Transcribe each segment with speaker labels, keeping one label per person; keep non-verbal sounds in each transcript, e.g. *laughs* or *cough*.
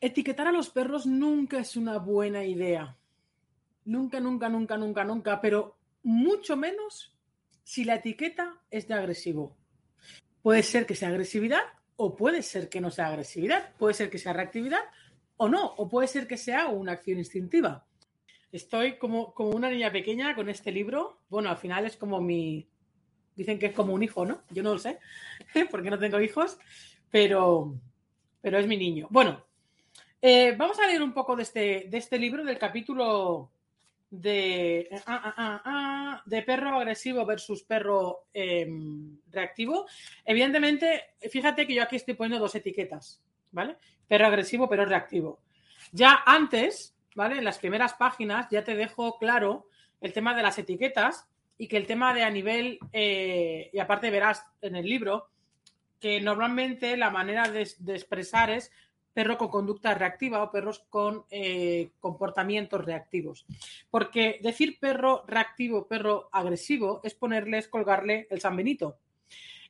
Speaker 1: Etiquetar a los perros nunca es una buena idea. Nunca, nunca, nunca, nunca, nunca, pero mucho menos si la etiqueta es de agresivo. Puede ser que sea agresividad o puede ser que no sea agresividad. Puede ser que sea reactividad o no, o puede ser que sea una acción instintiva. Estoy como, como una niña pequeña con este libro. Bueno, al final es como mi... Dicen que es como un hijo, ¿no? Yo no lo sé, *laughs* porque no tengo hijos, pero, pero es mi niño. Bueno, eh, vamos a leer un poco de este, de este libro, del capítulo de, ah, ah, ah, de perro agresivo versus perro em, reactivo. Evidentemente, fíjate que yo aquí estoy poniendo dos etiquetas, ¿vale? Perro agresivo, perro reactivo. Ya antes, ¿vale? En las primeras páginas ya te dejo claro el tema de las etiquetas y que el tema de a nivel, eh, y aparte verás en el libro, que normalmente la manera de expresar es perro con conducta reactiva o perros con eh, comportamientos reactivos. Porque decir perro reactivo, perro agresivo, es ponerles, colgarle el San Benito.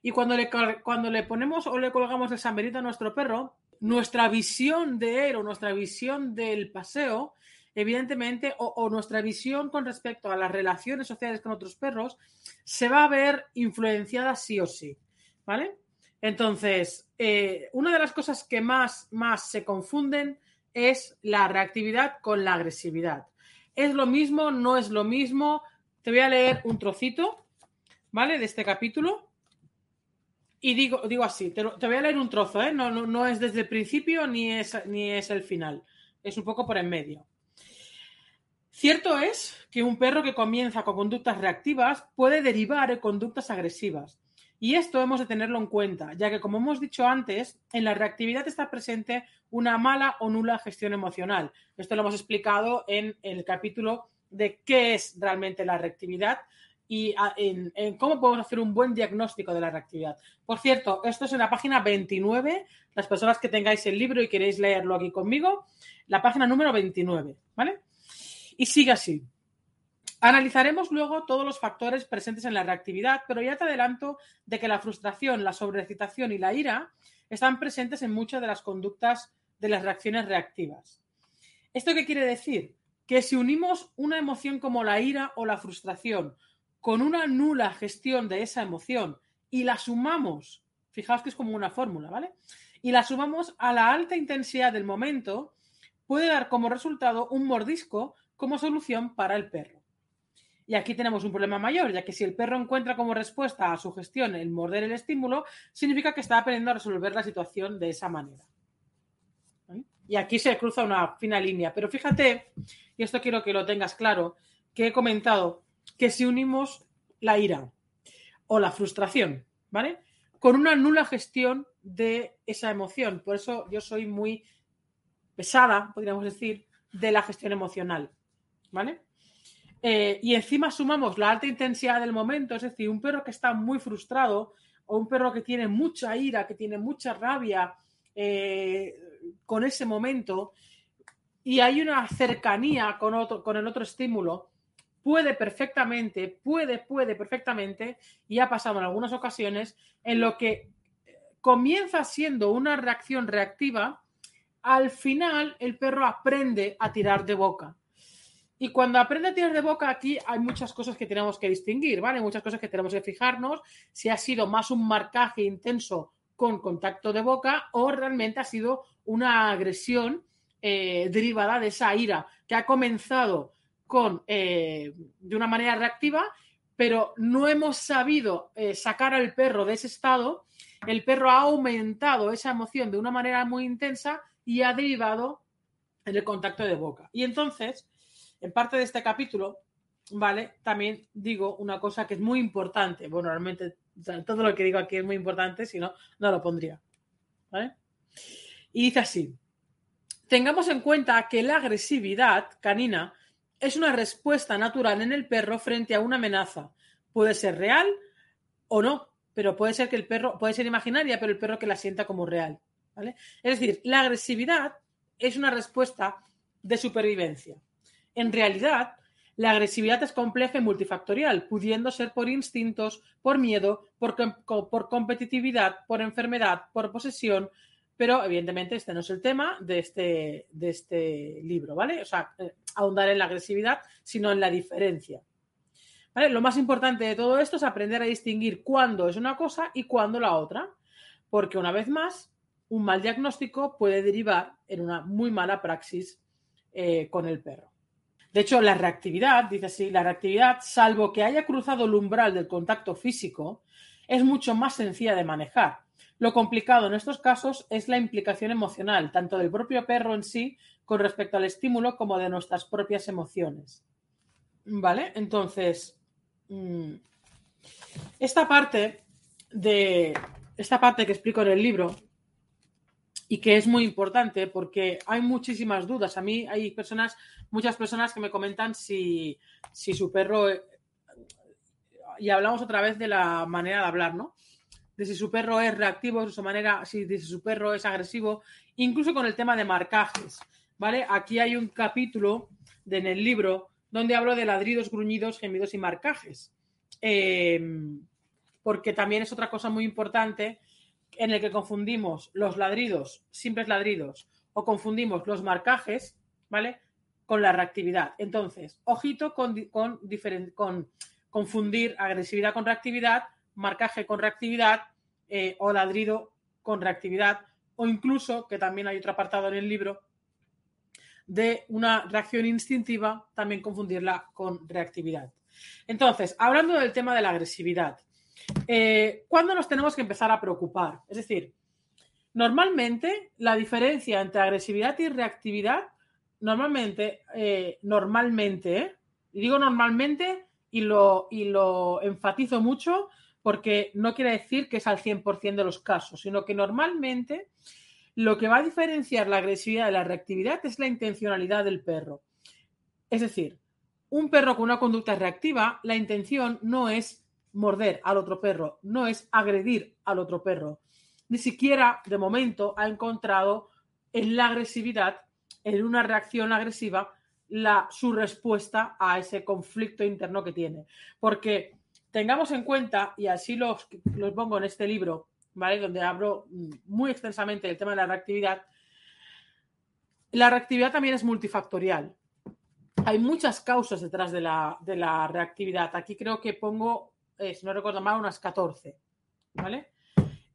Speaker 1: Y cuando le, cuando le ponemos o le colgamos el San Benito a nuestro perro, nuestra visión de él o nuestra visión del paseo, evidentemente, o, nuestra visión con respecto a las relaciones sociales con otros perros, se va a ver influenciada sí o sí. ¿Vale? Entonces, eh, una de las cosas que más, más se confunden es la reactividad con la agresividad. ¿Es lo mismo? ¿No es lo mismo? Te voy a leer un trocito, ¿vale? De este capítulo. Y digo, digo así, te, voy a leer un trozo, ¿eh? No, no, no, es desde el principio ni es, ni es el final. Es un poco por en medio. Cierto es que un perro que comienza con conductas reactivas puede derivar en conductas agresivas. Y esto hemos de tenerlo en cuenta, ya que, como hemos dicho antes, en la reactividad está presente una mala o nula gestión emocional. Esto lo hemos explicado en el capítulo de qué es realmente la reactividad y ah, en, cómo podemos hacer un buen diagnóstico de la reactividad. Por cierto, esto es en la página 29. Las personas que tengáis el libro y queréis leerlo aquí conmigo, la página número 29, ¿vale? Y sigue así. Analizaremos luego todos los factores presentes en la reactividad, pero ya te adelanto de que la frustración, la sobreexcitación y la ira están presentes en muchas de las conductas de las reacciones reactivas. ¿Esto qué quiere decir? Que si unimos una emoción como la ira o la frustración con una nula gestión de esa emoción y la sumamos, fijaos que es como una fórmula, ¿vale? Y la sumamos a la alta intensidad del momento, puede dar como resultado un mordisco como solución para el perro. Y aquí tenemos un problema mayor, ya que si el perro encuentra como respuesta a su gestión el morder el estímulo, significa que está aprendiendo a resolver la situación de esa manera. Y aquí se cruza una fina línea. Pero fíjate, y esto quiero que lo tengas claro, que he comentado que si unimos la ira o la frustración, ¿vale? Con una nula gestión de esa emoción. Por eso yo soy muy pesada, podríamos decir, de la gestión emocional, ¿vale? Eh, y encima sumamos la alta intensidad del momento, es decir, un perro que está muy frustrado o un perro que tiene mucha ira, que tiene mucha rabia eh, con ese momento y hay una cercanía con, otro, con el otro estímulo, puede perfectamente, puede, puede perfectamente, y ha pasado en algunas ocasiones, en lo que comienza siendo una reacción reactiva, al final el perro aprende a tirar de boca. Y cuando aprende a tirar de boca, aquí hay muchas cosas que tenemos que distinguir, ¿vale? Muchas cosas que tenemos que fijarnos si ha sido más un marcaje intenso con contacto de boca o realmente ha sido una agresión eh, derivada de esa ira que ha comenzado con eh, de una manera reactiva, pero no hemos sabido eh, sacar al perro de ese estado. El perro ha aumentado esa emoción de una manera muy intensa y ha derivado en el contacto de boca. Y entonces en parte de este capítulo, ¿vale? También digo una cosa que es muy importante. Bueno, realmente todo lo que digo aquí es muy importante, si no, no lo pondría. Y dice así. Tengamos en cuenta que la agresividad canina es una respuesta natural en el perro frente a una amenaza. Puede ser real o no, pero puede ser que el perro, puede ser imaginaria, pero el perro que la sienta como real. ¿vale? Es decir, la agresividad es una respuesta de supervivencia. En realidad, La agresividad es compleja y multifactorial, pudiendo ser por instintos, por miedo, por, por competitividad, por enfermedad, por posesión, pero evidentemente este no es el tema de este, de este libro, ¿vale? O sea, eh, ahondar en la agresividad, sino en la diferencia. ¿Vale? Lo más importante de todo esto es aprender a distinguir cuándo es una cosa y cuándo la otra, porque una vez más, un mal diagnóstico puede derivar en una muy mala praxis eh, con el perro. De hecho, la reactividad, dice así, la reactividad, salvo que haya cruzado el umbral del contacto físico, es mucho más sencilla de manejar. Lo complicado en estos casos es la implicación emocional, tanto del propio perro en sí con respecto al estímulo como de nuestras propias emociones. ¿Vale? Entonces, mm, esta parte de esta parte que explico en el libro y que es muy importante porque hay muchísimas dudas. A mí hay personas, muchas personas que me comentan si, si su perro, y hablamos otra vez de la manera de hablar, ¿no? De si su perro es reactivo, de su manera, si, si su perro es agresivo, incluso con el tema de marcajes, ¿vale? Aquí hay un capítulo de, en el libro donde hablo de ladridos, gruñidos, gemidos y marcajes. Eh, porque también es otra cosa muy importante en el que confundimos los ladridos, simples ladridos, o confundimos los marcajes, ¿vale? Con la reactividad. Entonces, ojito con, con, con confundir agresividad con reactividad, marcaje con reactividad eh, o ladrido con reactividad, o incluso, que también hay otro apartado en el libro, de una reacción instintiva, también confundirla con reactividad. Entonces, hablando del tema de la agresividad, eh, ¿Cuándo nos tenemos que empezar a preocupar? Es decir, normalmente la diferencia entre agresividad y reactividad, normalmente, eh, normalmente, y digo normalmente y lo, y lo enfatizo mucho porque no quiere decir que es al 100% de los casos, sino que normalmente lo que va a diferenciar la agresividad de la reactividad es la intencionalidad del perro. Es decir, un perro con una conducta reactiva, la intención no es morder al otro perro, no es agredir al otro perro. Ni siquiera, de momento, ha encontrado en la agresividad, en una reacción agresiva, la, su respuesta a ese conflicto interno que tiene. Porque tengamos en cuenta, y así los, los pongo en este libro, ¿vale? Donde hablo muy extensamente del tema de la reactividad, la reactividad también es multifactorial. Hay muchas causas detrás de la, de la reactividad. Aquí creo que pongo eh, si no recuerdo mal, unas 14. ¿Vale?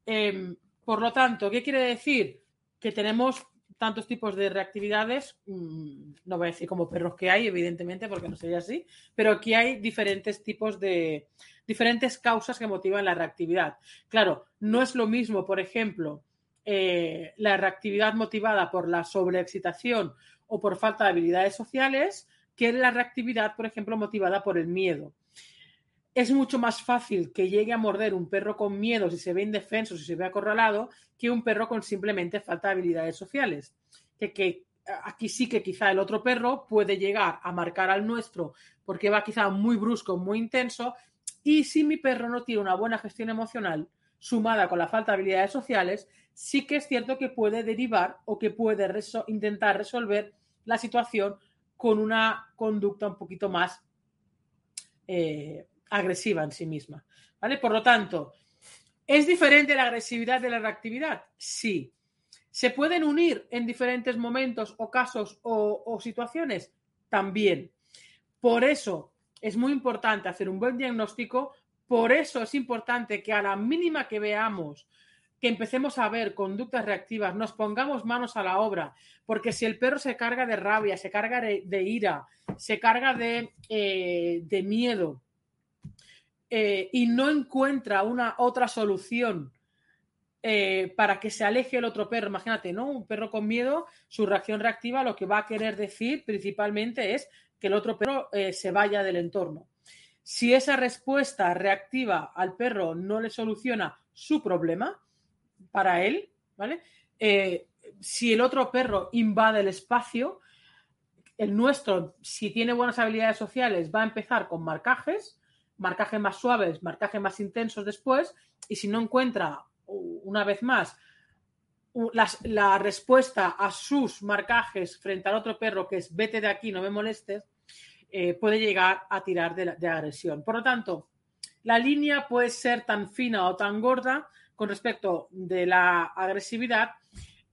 Speaker 1: Em, por lo tanto, ¿qué quiere decir? Que tenemos tantos tipos de reactividades, mm, no voy a decir como perros que hay, evidentemente, porque no sería así, pero aquí hay diferentes tipos de, diferentes causas que motivan la reactividad. Claro, no es lo mismo, por ejemplo, eh, la reactividad motivada por la sobreexcitación o por falta de habilidades sociales que la reactividad, por ejemplo, motivada por el miedo es mucho más fácil que llegue a morder un perro con miedo si se ve indefenso, si se ve acorralado, que un perro con simplemente falta de habilidades sociales. Que, que aquí sí que quizá el otro perro puede llegar a marcar al nuestro porque va quizá muy brusco, muy intenso, y si mi perro no tiene una buena gestión emocional, sumada con la falta de habilidades sociales, sí que es cierto que puede derivar o que puede intentar resolver la situación con una conducta un poquito más eh, agresiva en sí misma. ¿Vale? Por lo tanto, ¿es diferente la agresividad de la reactividad? Sí. ¿Se pueden unir en diferentes momentos o casos o, situaciones? También. Por eso es muy importante hacer un buen diagnóstico, por eso es importante que a la mínima que veamos que empecemos a ver conductas reactivas, nos pongamos manos a la obra, porque si el perro se carga de rabia, se carga de, ira, se carga de, eh, de miedo, eh, y no encuentra una otra solución eh, para que se aleje el otro perro, imagínate, ¿no? Un perro con miedo, su reacción reactiva lo que va a querer decir principalmente es que el otro perro eh, se vaya del entorno. Si esa respuesta reactiva al perro no le soluciona su problema para él, ¿vale? si el otro perro invade el espacio, el nuestro, si tiene buenas habilidades sociales, va a empezar con marcajes, marcajes más suaves, marcajes más intensos después, y si no encuentra, una vez más, la, respuesta a sus marcajes frente al otro perro, que es vete de aquí, no me molestes, eh, puede llegar a tirar de, agresión. Por lo tanto, la línea puede ser tan fina o tan gorda con respecto de la agresividad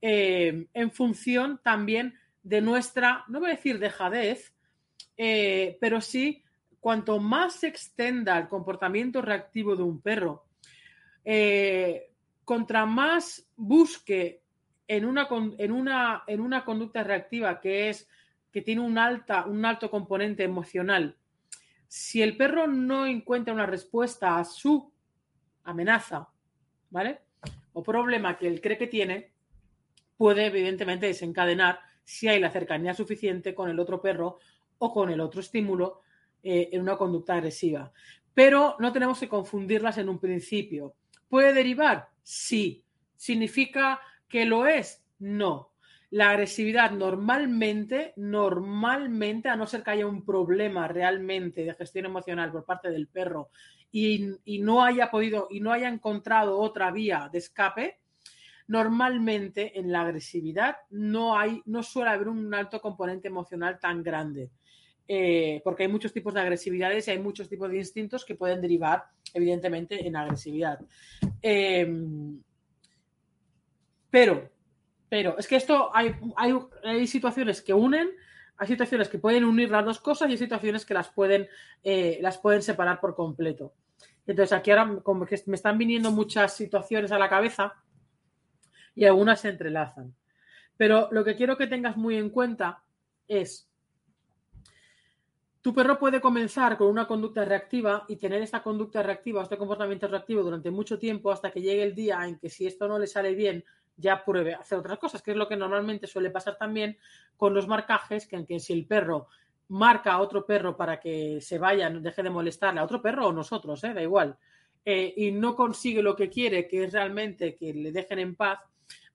Speaker 1: eh, en función también de nuestra, no voy a decir dejadez, eh, pero sí cuanto más se extenda el comportamiento reactivo de un perro, contra más busque en una, en, una, en una conducta reactiva que es que tiene un, alta, un alto componente emocional, si el perro no encuentra una respuesta a su amenaza, ¿vale? O problema que él cree que tiene, puede evidentemente desencadenar si hay la cercanía suficiente con el otro perro o con el otro estímulo eh, en una conducta agresiva. Pero no tenemos que confundirlas en un principio. ¿Puede derivar? Sí. ¿Significa que lo es? No. La agresividad normalmente, normalmente, a no ser que haya un problema realmente de gestión emocional por parte del perro y, no haya podido y no haya encontrado otra vía de escape, normalmente en la agresividad no hay, no suele haber un alto componente emocional tan grande. Eh, porque hay muchos tipos de agresividades y hay muchos tipos de instintos que pueden derivar, evidentemente, en agresividad. Em, pero pero es que esto hay, hay, situaciones que unen, hay situaciones que pueden unir las dos cosas y hay situaciones que las pueden, eh, las pueden separar por completo. Entonces aquí ahora como que me están viniendo muchas situaciones a la cabeza y algunas se entrelazan. Pero lo que quiero que tengas muy en cuenta es, tu perro puede comenzar con una conducta reactiva y tener esta conducta reactiva, este comportamiento reactivo durante mucho tiempo hasta que llegue el día en que si esto no le sale bien, ya pruebe hacer otras cosas, que es lo que normalmente suele pasar también con los marcajes, que en que si el perro marca a otro perro para que se vaya, deje de molestarle a otro perro o nosotros, ¿eh? da igual, eh, y no consigue lo que quiere, que es realmente que le dejen en paz,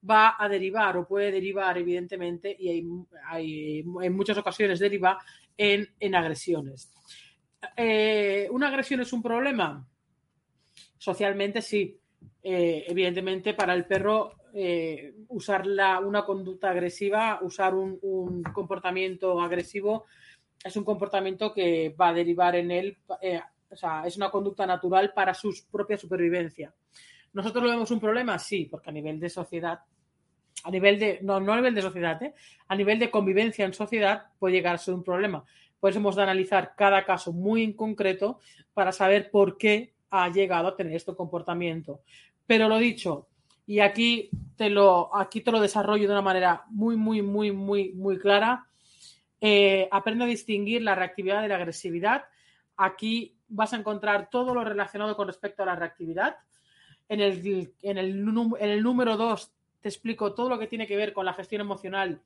Speaker 1: va a derivar o puede derivar, evidentemente, y en muchas ocasiones deriva en, agresiones. Eh, ¿Una agresión es un problema? Socialmente sí. evidentemente, para el perro eh, usar una conducta agresiva, usar un, comportamiento agresivo, es un comportamiento que va a derivar en él, eh, o sea, es una conducta natural para su propia supervivencia. ¿Nosotros lo vemos un problema? Sí, porque a nivel de sociedad, a nivel de, no, no a nivel de sociedad, ¿eh? a nivel de convivencia en sociedad puede llegar a ser un problema. Por eso hemos de analizar cada caso muy en concreto para saber por qué ha llegado a tener este comportamiento. Pero lo dicho, y aquí te lo, aquí te lo desarrollo de una manera muy, muy, muy, muy, muy clara. Eh, aprende a distinguir la reactividad de la agresividad. Aquí vas a encontrar todo lo relacionado con respecto a la reactividad. En el, en el, en el número 2 te explico todo lo que tiene que ver con la gestión emocional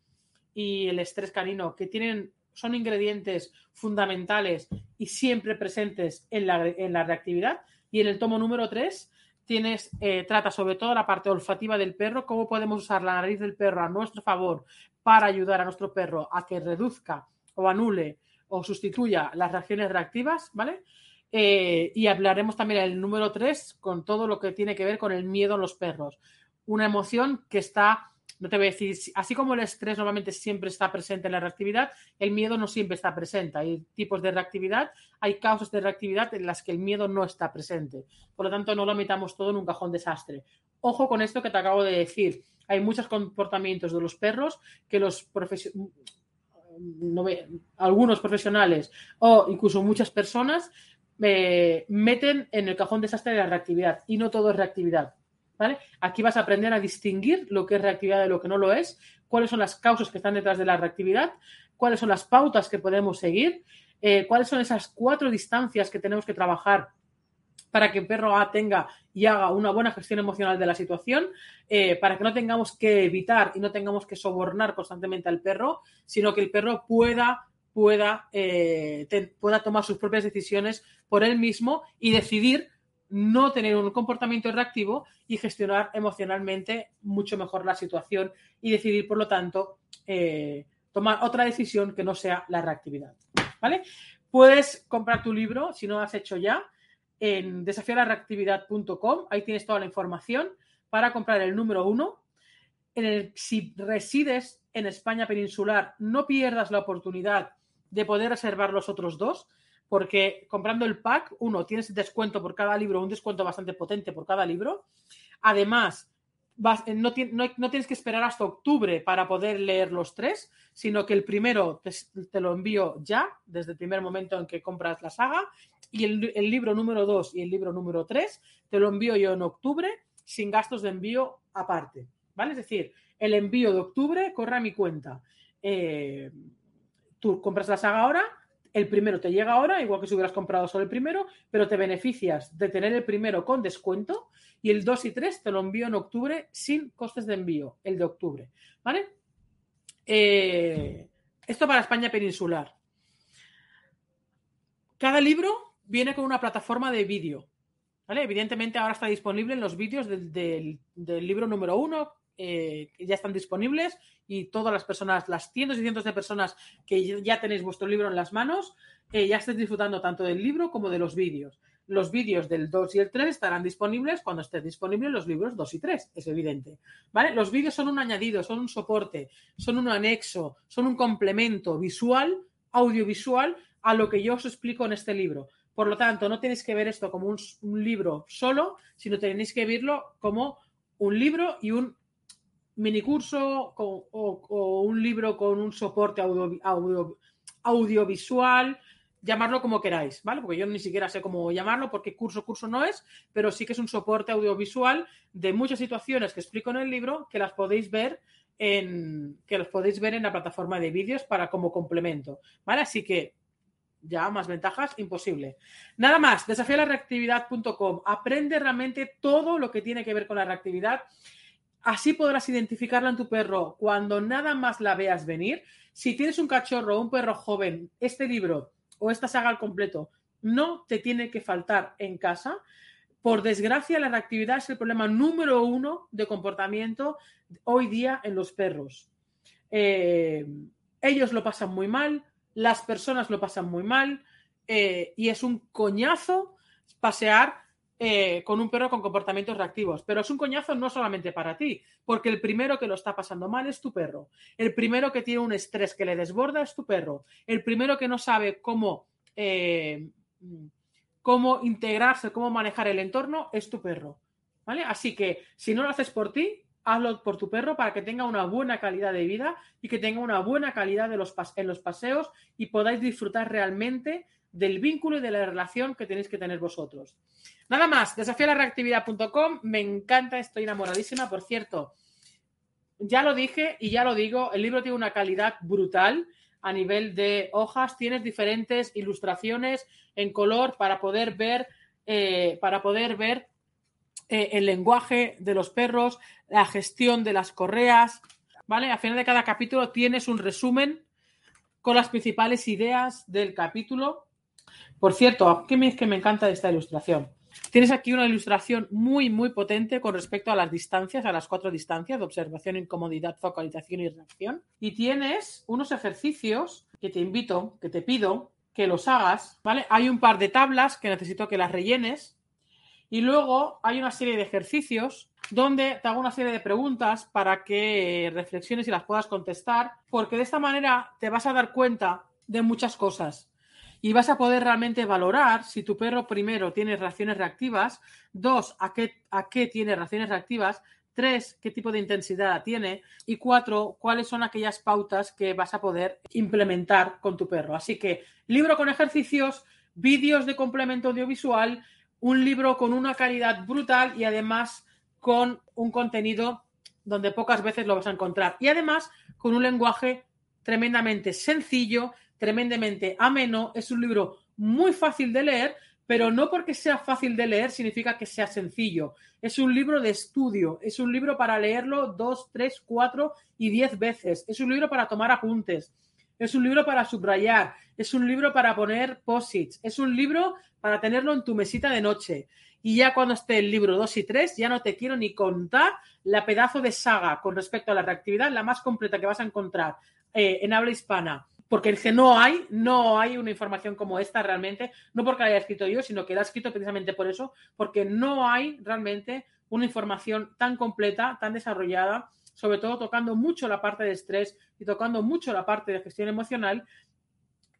Speaker 1: y el estrés canino, que tienen, son ingredientes fundamentales y siempre presentes en la, en la reactividad. Y en el tomo número 3 tienes, eh, trata sobre todo la parte olfativa del perro, cómo podemos usar la nariz del perro a nuestro favor para ayudar a nuestro perro a que reduzca o anule o sustituya las reacciones reactivas, ¿vale? Eh, y hablaremos también el número 3 con todo lo que tiene que ver con el miedo en los perros. Una emoción que está no te voy a decir, así como el estrés normalmente siempre está presente en la reactividad, el miedo no siempre está presente. Hay tipos de reactividad, hay causas de reactividad en las que el miedo no está presente. Por lo tanto, no lo metamos todo en un cajón desastre. Ojo con esto que te acabo de decir. Hay muchos comportamientos de los perros que los algunos profesionales o incluso muchas personas eh, meten en el cajón desastre de la reactividad y no todo es reactividad. Aquí vas a aprender a distinguir lo que es reactividad de lo que no lo es, cuáles son las causas que están detrás de la reactividad, cuáles son las pautas que podemos seguir, eh, cuáles son esas cuatro distancias que tenemos que trabajar para que el perro tenga y haga una buena gestión emocional de la situación, eh, para que no tengamos que evitar y no tengamos que sobornar constantemente al perro, sino que el perro pueda, pueda, eh, pueda tomar sus propias decisiones por él mismo y decidir no tener un comportamiento reactivo y gestionar emocionalmente mucho mejor la situación y decidir, por lo tanto, eh, tomar otra decisión que no sea la reactividad. ¿Vale? Puedes comprar tu libro, si no lo has hecho ya, en desafiarreactividad.com. Ahí tienes toda la información para comprar el número uno. En el, si resides en España peninsular, no pierdas la oportunidad de poder reservar los otros dos, porque comprando el pack, uno, tienes descuento por cada libro, un descuento bastante potente por cada libro. Además, eh, no, tienes que esperar hasta octubre para poder leer los tres, sino que el primero te, lo envío ya, desde el primer momento en que compras la saga, y el, libro número dos y el libro número tres te lo envío yo en octubre sin gastos de envío aparte. ¿Vale? Es decir, el envío de octubre corre a mi cuenta. Eh, tú compras la saga ahora, el primero te llega ahora, igual que si hubieras comprado solo el primero, pero te beneficias de tener el primero con descuento y el 2 y 3 te lo envío en octubre sin costes de envío, el de octubre. ¿Vale? Eh, esto para España peninsular. Cada libro viene con una plataforma de vídeo. ¿vale? Evidentemente ahora está disponible en los vídeos del, libro número uno, eh, ya están disponibles y todas las personas, las cientos y cientos de personas que ya tenéis vuestro libro en las manos, eh, ya estáis disfrutando tanto del libro como de los vídeos. Los vídeos del 2 y el 3 estarán disponibles cuando estén disponibles los libros 2 y 3, es evidente. ¿Vale? Los vídeos son un añadido, son un soporte, son un anexo, son un complemento visual, audiovisual a lo que yo os explico en este libro. Por lo tanto, no tenéis que ver esto como un, libro solo, sino tenéis que verlo como un libro y un minicurso o, o, un libro con un soporte audiovisual llamarlo como queráis, ¿vale? Porque yo ni siquiera sé cómo llamarlo, porque curso, curso no es, pero sí que es un soporte audiovisual de muchas situaciones que explico en el libro que las podéis ver en que las podéis ver en la plataforma de vídeos para como complemento, ¿vale? Así que ya más ventajas, imposible. Nada más, reactividad.com Aprende realmente todo lo que tiene que ver con la reactividad. Así podrás identificarla en tu perro cuando nada más la veas venir. Si tienes un cachorro o un perro joven, este libro o esta saga al completo no te tiene que faltar en casa. Por desgracia, la reactividad es el problema número uno de comportamiento hoy día en los perros. Eh, ellos lo pasan muy mal, las personas lo pasan muy mal eh, y es un coñazo pasear eh, con un perro con comportamientos reactivos. Pero es un coñazo no solamente para ti, porque el primero que lo está pasando mal es tu perro. El primero que tiene un estrés que le desborda es tu perro. El primero que no sabe cómo, eh, cómo integrarse, cómo manejar el entorno es tu perro. ¿Vale? Así que si no lo haces por ti, hazlo por tu perro para que tenga una buena calidad de vida y que tenga una buena calidad de los en los paseos y podáis disfrutar realmente del vínculo y de la relación que tenéis que tener vosotros. Nada más, reactividad.com me encanta, estoy enamoradísima, por cierto, ya lo dije y ya lo digo, el libro tiene una calidad brutal a nivel de hojas, tienes diferentes ilustraciones en color para poder ver, eh, para poder ver eh, el lenguaje de los perros, la gestión de las correas, ¿vale? Al final de cada capítulo tienes un resumen con las principales ideas del capítulo por cierto, ¿qué me, que me encanta esta ilustración? Tienes aquí una ilustración muy, muy potente con respecto a las distancias, a las cuatro distancias de observación, incomodidad, focalización y reacción. Y tienes unos ejercicios que te invito, que te pido que los hagas, ¿vale? Hay un par de tablas que necesito que las rellenes y luego hay una serie de ejercicios donde te hago una serie de preguntas para que reflexiones y las puedas contestar, porque de esta manera te vas a dar cuenta de muchas cosas y vas a poder realmente valorar si tu perro primero tiene reacciones reactivas, dos, a qué, a qué tiene reacciones reactivas, tres, qué tipo de intensidad tiene y cuatro, cuáles son aquellas pautas que vas a poder implementar con tu perro. Así que libro con ejercicios, vídeos de complemento audiovisual, un libro con una calidad brutal y además con un contenido donde pocas veces lo vas a encontrar. Y además con un lenguaje tremendamente sencillo, tremendamente ameno, es un libro muy fácil de leer, pero no porque sea fácil de leer significa que sea sencillo. Es un libro de estudio, es un libro para leerlo dos, tres, cuatro y diez veces, es un libro para tomar apuntes, es un libro para subrayar, es un libro para poner posits, es un libro para tenerlo en tu mesita de noche. Y ya cuando esté el libro 2 y 3, ya no te quiero ni contar la pedazo de saga con respecto a la reactividad, la más completa que vas a encontrar eh, en habla hispana porque es no hay, no hay una información como esta realmente, no porque la haya escrito yo, sino que la he escrito precisamente por eso, porque no hay realmente una información tan completa, tan desarrollada, sobre todo tocando mucho la parte de estrés y tocando mucho la parte de gestión emocional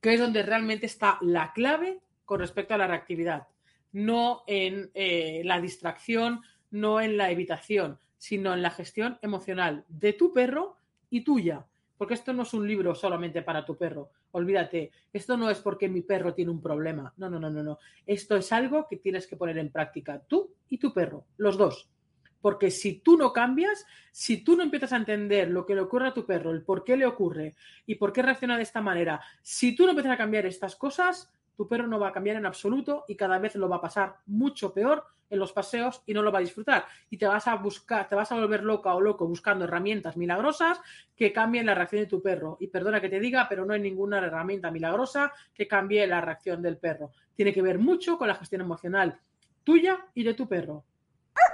Speaker 1: que es donde realmente está la clave con respecto a la reactividad, no en eh, la distracción, no en la evitación, sino en la gestión emocional de tu perro y tuya. Porque esto no es un libro solamente para tu perro. Olvídate, esto no es porque mi perro tiene un problema. No, no, no, no, no. Esto es algo que tienes que poner en práctica tú y tu perro, los dos. Porque si tú no cambias, si tú no empiezas a entender lo que le ocurre a tu perro, el por qué le ocurre y por qué reacciona de esta manera, si tú no empiezas a cambiar estas cosas, tu perro no va a cambiar en absoluto y cada vez lo va a pasar mucho peor en los paseos y no lo va a disfrutar. Y te vas a buscar, te vas a volver loca o loco buscando herramientas milagrosas que cambien la reacción de tu perro. Y perdona que te diga, pero no hay ninguna herramienta milagrosa que cambie la reacción del perro. Tiene que ver mucho con la gestión emocional tuya y de tu perro.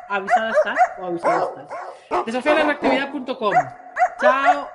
Speaker 1: Avisada estás o avisada estás. Desafiareactividad.com. Chao.